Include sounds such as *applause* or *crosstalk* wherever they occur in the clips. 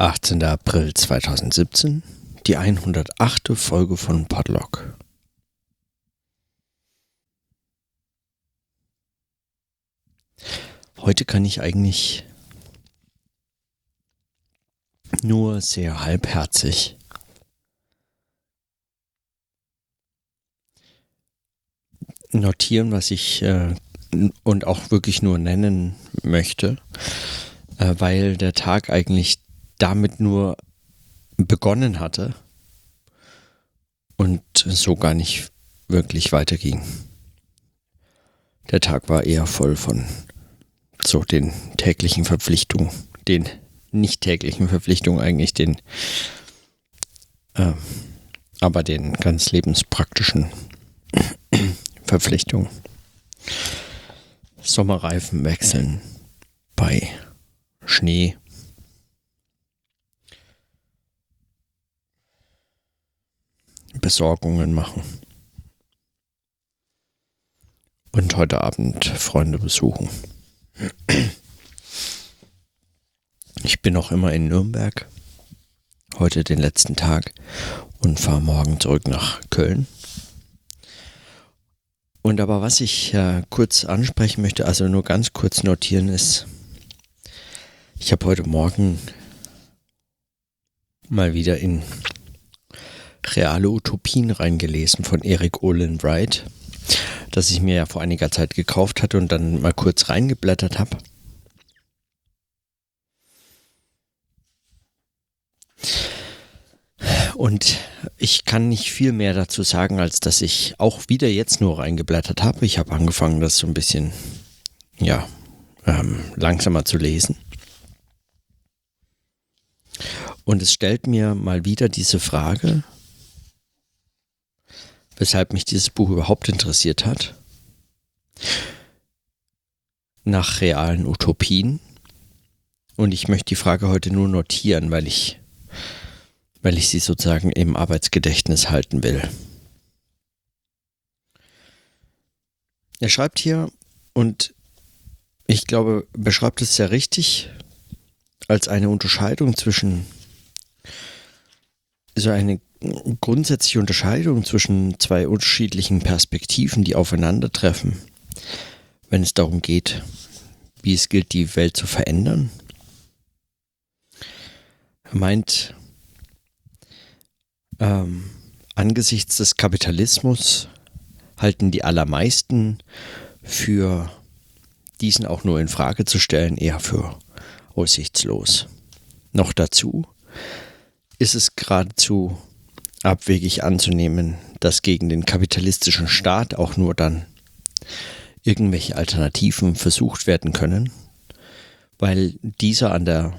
18. April 2017, die 108. Folge von Podlock. Heute kann ich eigentlich nur sehr halbherzig notieren, was ich äh, und auch wirklich nur nennen möchte, äh, weil der Tag eigentlich damit nur begonnen hatte und so gar nicht wirklich weiterging. Der Tag war eher voll von so den täglichen Verpflichtungen, den nicht täglichen Verpflichtungen eigentlich, den äh, aber den ganz lebenspraktischen Verpflichtungen. Sommerreifen wechseln bei Schnee Besorgungen machen. Und heute Abend Freunde besuchen. Ich bin noch immer in Nürnberg. Heute den letzten Tag und fahre morgen zurück nach Köln. Und aber was ich äh, kurz ansprechen möchte, also nur ganz kurz notieren, ist, ich habe heute Morgen mal wieder in reale Utopien reingelesen von Eric Olin Wright, das ich mir ja vor einiger Zeit gekauft hatte und dann mal kurz reingeblättert habe. Und ich kann nicht viel mehr dazu sagen, als dass ich auch wieder jetzt nur reingeblättert habe. Ich habe angefangen, das so ein bisschen, ja, ähm, langsamer zu lesen. Und es stellt mir mal wieder diese Frage, weshalb mich dieses Buch überhaupt interessiert hat. Nach realen Utopien. Und ich möchte die Frage heute nur notieren, weil ich, weil ich sie sozusagen im Arbeitsgedächtnis halten will. Er schreibt hier, und ich glaube, beschreibt es sehr richtig, als eine Unterscheidung zwischen so eine grundsätzliche Unterscheidung zwischen zwei unterschiedlichen Perspektiven, die aufeinandertreffen, wenn es darum geht, wie es gilt, die Welt zu verändern. Er meint, ähm, angesichts des Kapitalismus halten die allermeisten für diesen auch nur in Frage zu stellen eher für aussichtslos. Noch dazu ist es geradezu abwegig anzunehmen, dass gegen den kapitalistischen Staat auch nur dann irgendwelche Alternativen versucht werden können, weil dieser an der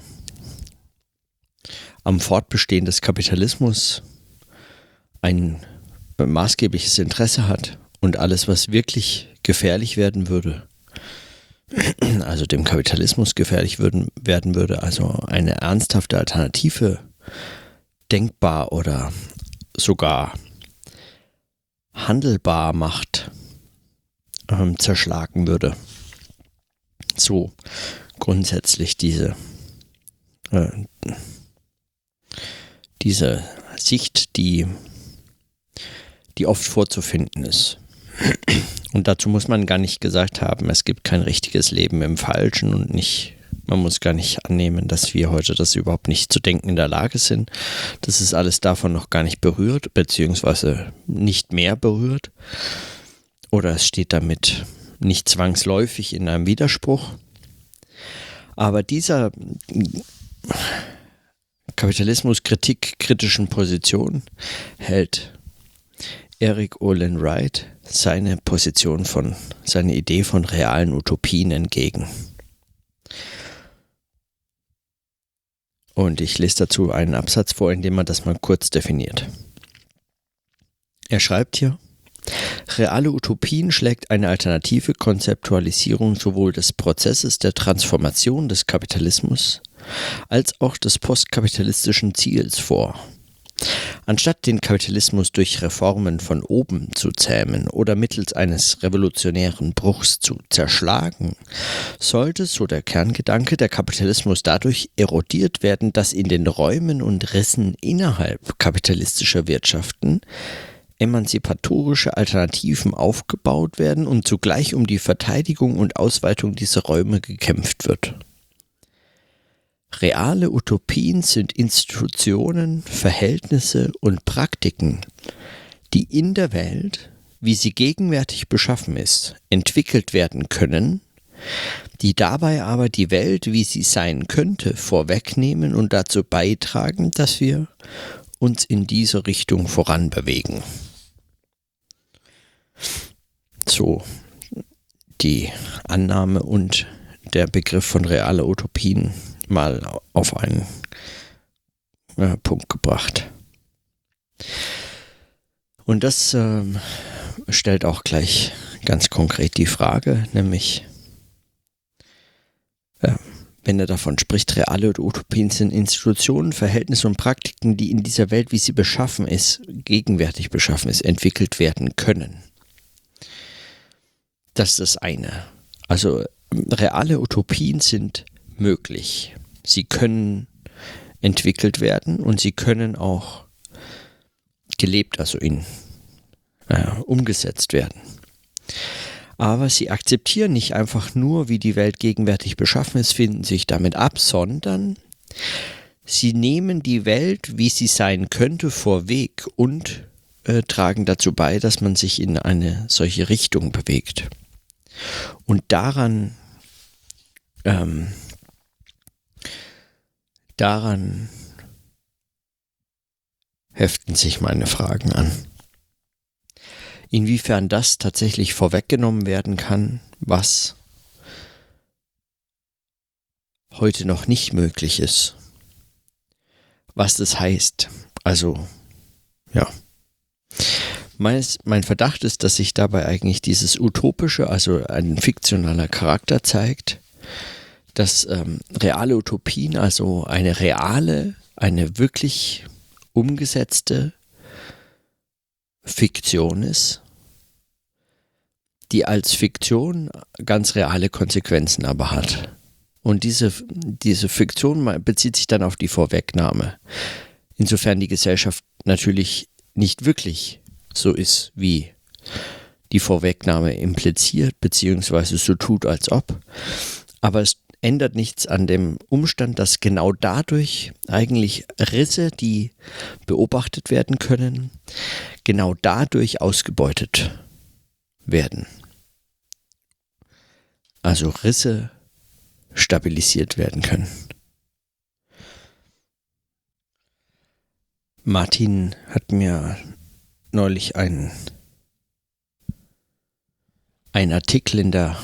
am Fortbestehen des Kapitalismus ein maßgebliches Interesse hat und alles, was wirklich gefährlich werden würde, *clears throat* also dem Kapitalismus gefährlich würden, werden würde, also eine ernsthafte Alternative denkbar oder sogar handelbar macht, ähm, zerschlagen würde. So grundsätzlich diese, äh, diese Sicht, die, die oft vorzufinden ist. Und dazu muss man gar nicht gesagt haben, es gibt kein richtiges Leben im Falschen und nicht man muss gar nicht annehmen, dass wir heute das überhaupt nicht zu denken in der Lage sind. Das ist alles davon noch gar nicht berührt, beziehungsweise nicht mehr berührt. Oder es steht damit nicht zwangsläufig in einem Widerspruch. Aber dieser Kapitalismuskritik kritischen Position hält Eric Olin Wright seine Position von, seine Idee von realen Utopien entgegen. Und ich lese dazu einen Absatz vor, in dem man das mal kurz definiert. Er schreibt hier, Reale Utopien schlägt eine alternative Konzeptualisierung sowohl des Prozesses der Transformation des Kapitalismus als auch des postkapitalistischen Ziels vor. Anstatt den Kapitalismus durch Reformen von oben zu zähmen oder mittels eines revolutionären Bruchs zu zerschlagen, sollte, so der Kerngedanke, der Kapitalismus dadurch erodiert werden, dass in den Räumen und Rissen innerhalb kapitalistischer Wirtschaften emanzipatorische Alternativen aufgebaut werden und zugleich um die Verteidigung und Ausweitung dieser Räume gekämpft wird. Reale Utopien sind Institutionen, Verhältnisse und Praktiken, die in der Welt, wie sie gegenwärtig beschaffen ist, entwickelt werden können, die dabei aber die Welt, wie sie sein könnte, vorwegnehmen und dazu beitragen, dass wir uns in diese Richtung voranbewegen. So die Annahme und der Begriff von realer Utopien mal auf einen äh, Punkt gebracht. Und das äh, stellt auch gleich ganz konkret die Frage, nämlich äh, wenn er davon spricht, reale Utopien sind Institutionen, Verhältnisse und Praktiken, die in dieser Welt, wie sie beschaffen ist, gegenwärtig beschaffen ist, entwickelt werden können. Das ist das eine. Also reale Utopien sind möglich. Sie können entwickelt werden und sie können auch gelebt, also in, äh, umgesetzt werden. Aber sie akzeptieren nicht einfach nur, wie die Welt gegenwärtig beschaffen ist, finden sich damit ab, sondern sie nehmen die Welt, wie sie sein könnte, vorweg und äh, tragen dazu bei, dass man sich in eine solche Richtung bewegt. Und daran ähm, Daran heften sich meine Fragen an. Inwiefern das tatsächlich vorweggenommen werden kann, was heute noch nicht möglich ist. Was das heißt. Also, ja. Mein Verdacht ist, dass sich dabei eigentlich dieses Utopische, also ein fiktionaler Charakter zeigt, dass ähm, reale Utopien, also eine reale, eine wirklich umgesetzte Fiktion ist, die als Fiktion ganz reale Konsequenzen aber hat. Und diese, diese Fiktion bezieht sich dann auf die Vorwegnahme. Insofern die Gesellschaft natürlich nicht wirklich so ist, wie die Vorwegnahme impliziert, beziehungsweise so tut, als ob. Aber es ändert nichts an dem Umstand, dass genau dadurch eigentlich Risse, die beobachtet werden können, genau dadurch ausgebeutet werden. Also Risse stabilisiert werden können. Martin hat mir neulich einen, einen Artikel in der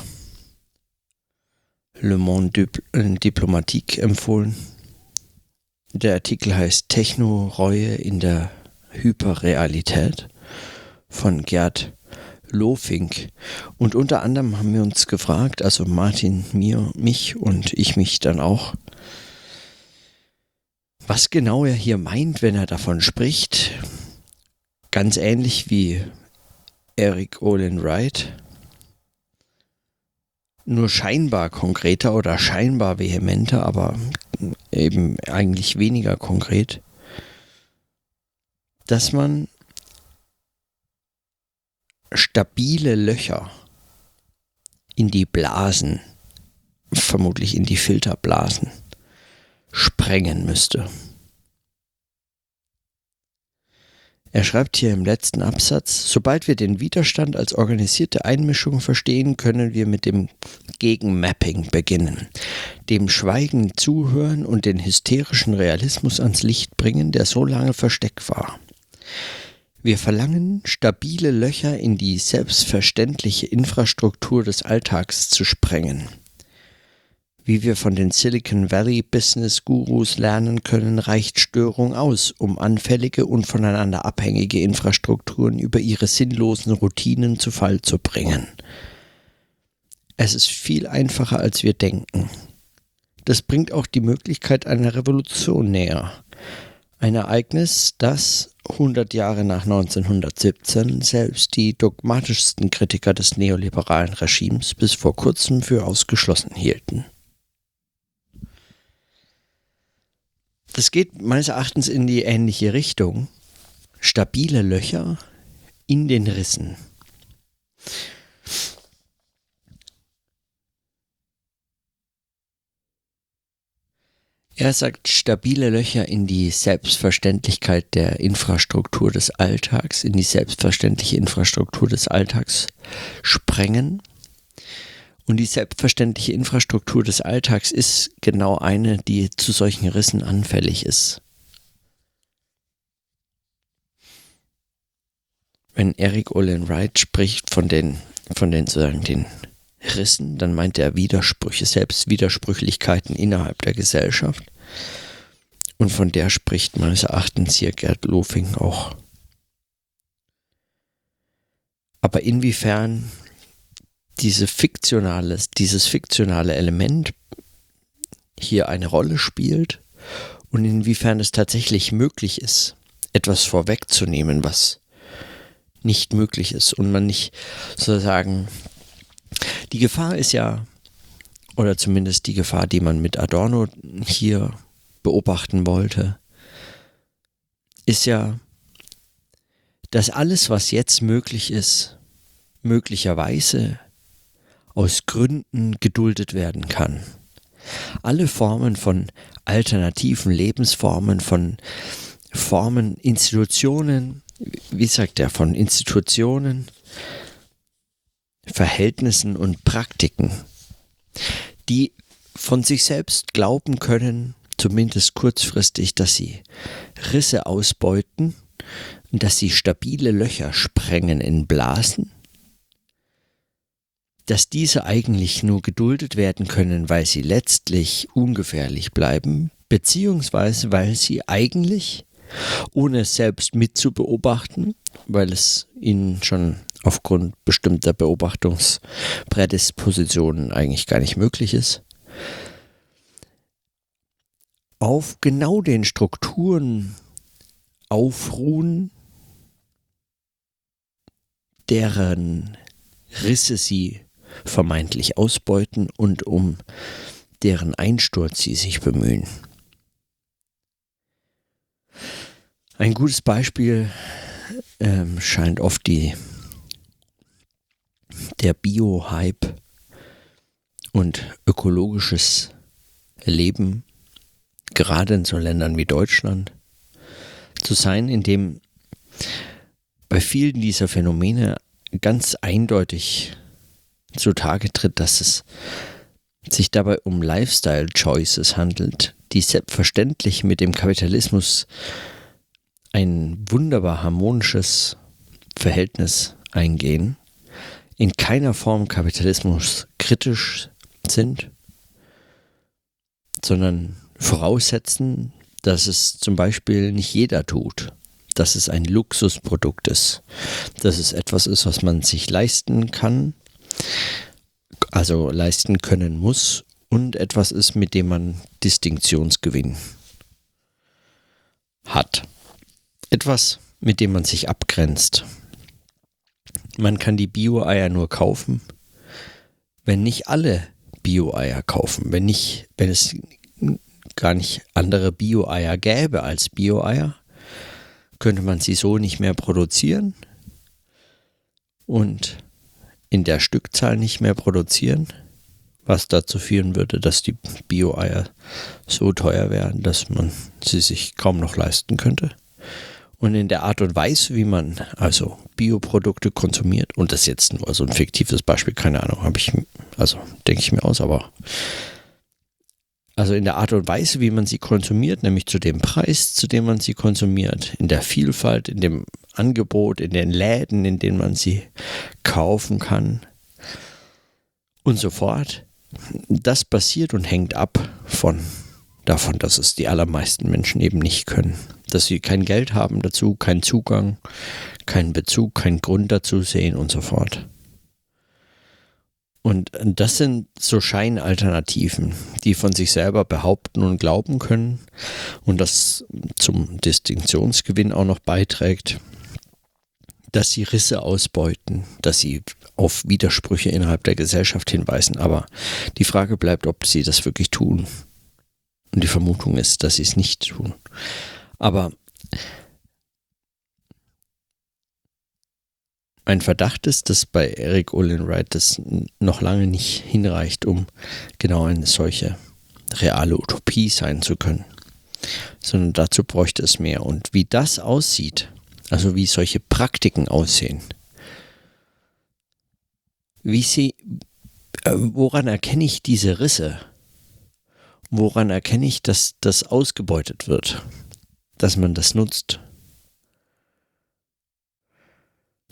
Le Monde äh, Diplomatique empfohlen. Der Artikel heißt Techno-Reue in der Hyperrealität von Gerd Lofink. Und unter anderem haben wir uns gefragt, also Martin, mir, mich und ich mich dann auch, was genau er hier meint, wenn er davon spricht. Ganz ähnlich wie Eric Olin Wright nur scheinbar konkreter oder scheinbar vehementer, aber eben eigentlich weniger konkret, dass man stabile Löcher in die Blasen, vermutlich in die Filterblasen, sprengen müsste. Er schreibt hier im letzten Absatz, sobald wir den Widerstand als organisierte Einmischung verstehen, können wir mit dem Gegenmapping beginnen, dem Schweigen zuhören und den hysterischen Realismus ans Licht bringen, der so lange versteckt war. Wir verlangen, stabile Löcher in die selbstverständliche Infrastruktur des Alltags zu sprengen wie wir von den Silicon Valley Business Gurus lernen können, reicht Störung aus, um anfällige und voneinander abhängige Infrastrukturen über ihre sinnlosen Routinen zu Fall zu bringen. Es ist viel einfacher, als wir denken. Das bringt auch die Möglichkeit einer Revolution näher. Ein Ereignis, das 100 Jahre nach 1917 selbst die dogmatischsten Kritiker des neoliberalen Regimes bis vor kurzem für ausgeschlossen hielten. Das geht meines Erachtens in die ähnliche Richtung. Stabile Löcher in den Rissen. Er sagt, stabile Löcher in die Selbstverständlichkeit der Infrastruktur des Alltags, in die selbstverständliche Infrastruktur des Alltags sprengen. Und die selbstverständliche Infrastruktur des Alltags ist genau eine, die zu solchen Rissen anfällig ist. Wenn Eric Olin Wright spricht von den, von den, sozusagen den Rissen, dann meint er Widersprüche, selbst Widersprüchlichkeiten innerhalb der Gesellschaft. Und von der spricht meines Erachtens hier Gerd Lofing auch. Aber inwiefern diese fiktionale, dieses fiktionale Element hier eine Rolle spielt und inwiefern es tatsächlich möglich ist, etwas vorwegzunehmen, was nicht möglich ist und man nicht sozusagen die Gefahr ist ja, oder zumindest die Gefahr, die man mit Adorno hier beobachten wollte, ist ja, dass alles, was jetzt möglich ist, möglicherweise aus Gründen geduldet werden kann. Alle Formen von alternativen Lebensformen, von Formen, Institutionen, wie sagt er, von Institutionen, Verhältnissen und Praktiken, die von sich selbst glauben können, zumindest kurzfristig, dass sie Risse ausbeuten, dass sie stabile Löcher sprengen in Blasen, dass diese eigentlich nur geduldet werden können, weil sie letztlich ungefährlich bleiben, beziehungsweise weil sie eigentlich, ohne es selbst mitzubeobachten, weil es ihnen schon aufgrund bestimmter Beobachtungsprädispositionen eigentlich gar nicht möglich ist, auf genau den Strukturen aufruhen, deren Risse sie vermeintlich ausbeuten und um deren Einsturz sie sich bemühen. Ein gutes Beispiel ähm, scheint oft die der Bio-Hype und ökologisches Leben, gerade in so Ländern wie Deutschland, zu sein, in dem bei vielen dieser Phänomene ganz eindeutig zutage tritt, dass es sich dabei um Lifestyle-Choices handelt, die selbstverständlich mit dem Kapitalismus ein wunderbar harmonisches Verhältnis eingehen in keiner Form Kapitalismus kritisch sind, sondern voraussetzen, dass es zum Beispiel nicht jeder tut, dass es ein Luxusprodukt ist, dass es etwas ist, was man sich leisten kann, also leisten können muss und etwas ist, mit dem man Distinktionsgewinn hat. Etwas, mit dem man sich abgrenzt man kann die Bio-Eier nur kaufen, wenn nicht alle Bio-Eier kaufen, wenn nicht, wenn es gar nicht andere Bio-Eier gäbe als Bio-Eier, könnte man sie so nicht mehr produzieren und in der Stückzahl nicht mehr produzieren, was dazu führen würde, dass die Bio-Eier so teuer wären, dass man sie sich kaum noch leisten könnte. Und in der Art und Weise, wie man also Bioprodukte konsumiert, und das jetzt nur so ein fiktives Beispiel, keine Ahnung, habe ich, also denke ich mir aus, aber also in der Art und Weise, wie man sie konsumiert, nämlich zu dem Preis, zu dem man sie konsumiert, in der Vielfalt, in dem Angebot, in den Läden, in denen man sie kaufen kann und so fort. Das passiert und hängt ab von davon, dass es die allermeisten Menschen eben nicht können. Dass sie kein Geld haben dazu, keinen Zugang, keinen Bezug, keinen Grund dazu sehen und so fort. Und das sind so Scheinalternativen, die von sich selber behaupten und glauben können und das zum Distinktionsgewinn auch noch beiträgt, dass sie Risse ausbeuten, dass sie auf Widersprüche innerhalb der Gesellschaft hinweisen. Aber die Frage bleibt, ob sie das wirklich tun. Und die Vermutung ist, dass sie es nicht tun. Aber Mein Verdacht ist, dass bei Eric Olin Wright das noch lange nicht hinreicht, um genau eine solche reale Utopie sein zu können. Sondern dazu bräuchte es mehr. Und wie das aussieht, also wie solche Praktiken aussehen, wie sie, äh, woran erkenne ich diese Risse? Woran erkenne ich, dass das ausgebeutet wird? Dass man das nutzt?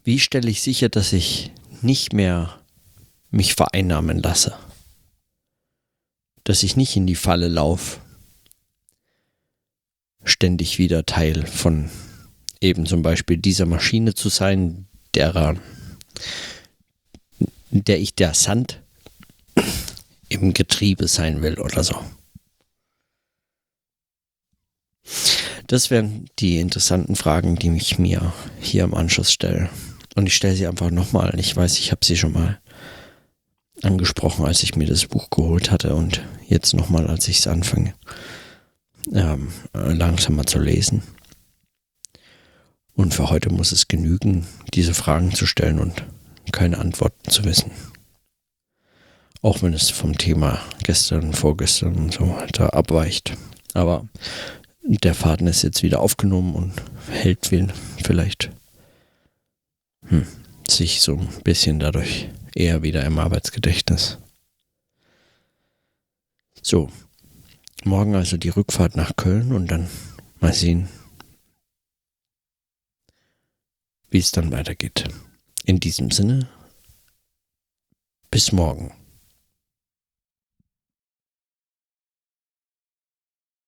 Wie stelle ich sicher, dass ich nicht mehr mich vereinnahmen lasse? Dass ich nicht in die Falle laufe, ständig wieder Teil von eben zum Beispiel dieser Maschine zu sein, derer, der ich der Sand im Getriebe sein will oder so. Das wären die interessanten Fragen, die ich mir hier im Anschluss stelle. Und ich stelle sie einfach nochmal. Ich weiß, ich habe sie schon mal angesprochen, als ich mir das Buch geholt hatte und jetzt nochmal, als ich es anfange, ähm, langsamer zu lesen. Und für heute muss es genügen, diese Fragen zu stellen und keine Antworten zu wissen. Auch wenn es vom Thema gestern, vorgestern und so weiter abweicht. Aber der Faden ist jetzt wieder aufgenommen und hält vielleicht hm, sich so ein bisschen dadurch eher wieder im Arbeitsgedächtnis. So, morgen also die Rückfahrt nach Köln und dann mal sehen, wie es dann weitergeht. In diesem Sinne, bis morgen.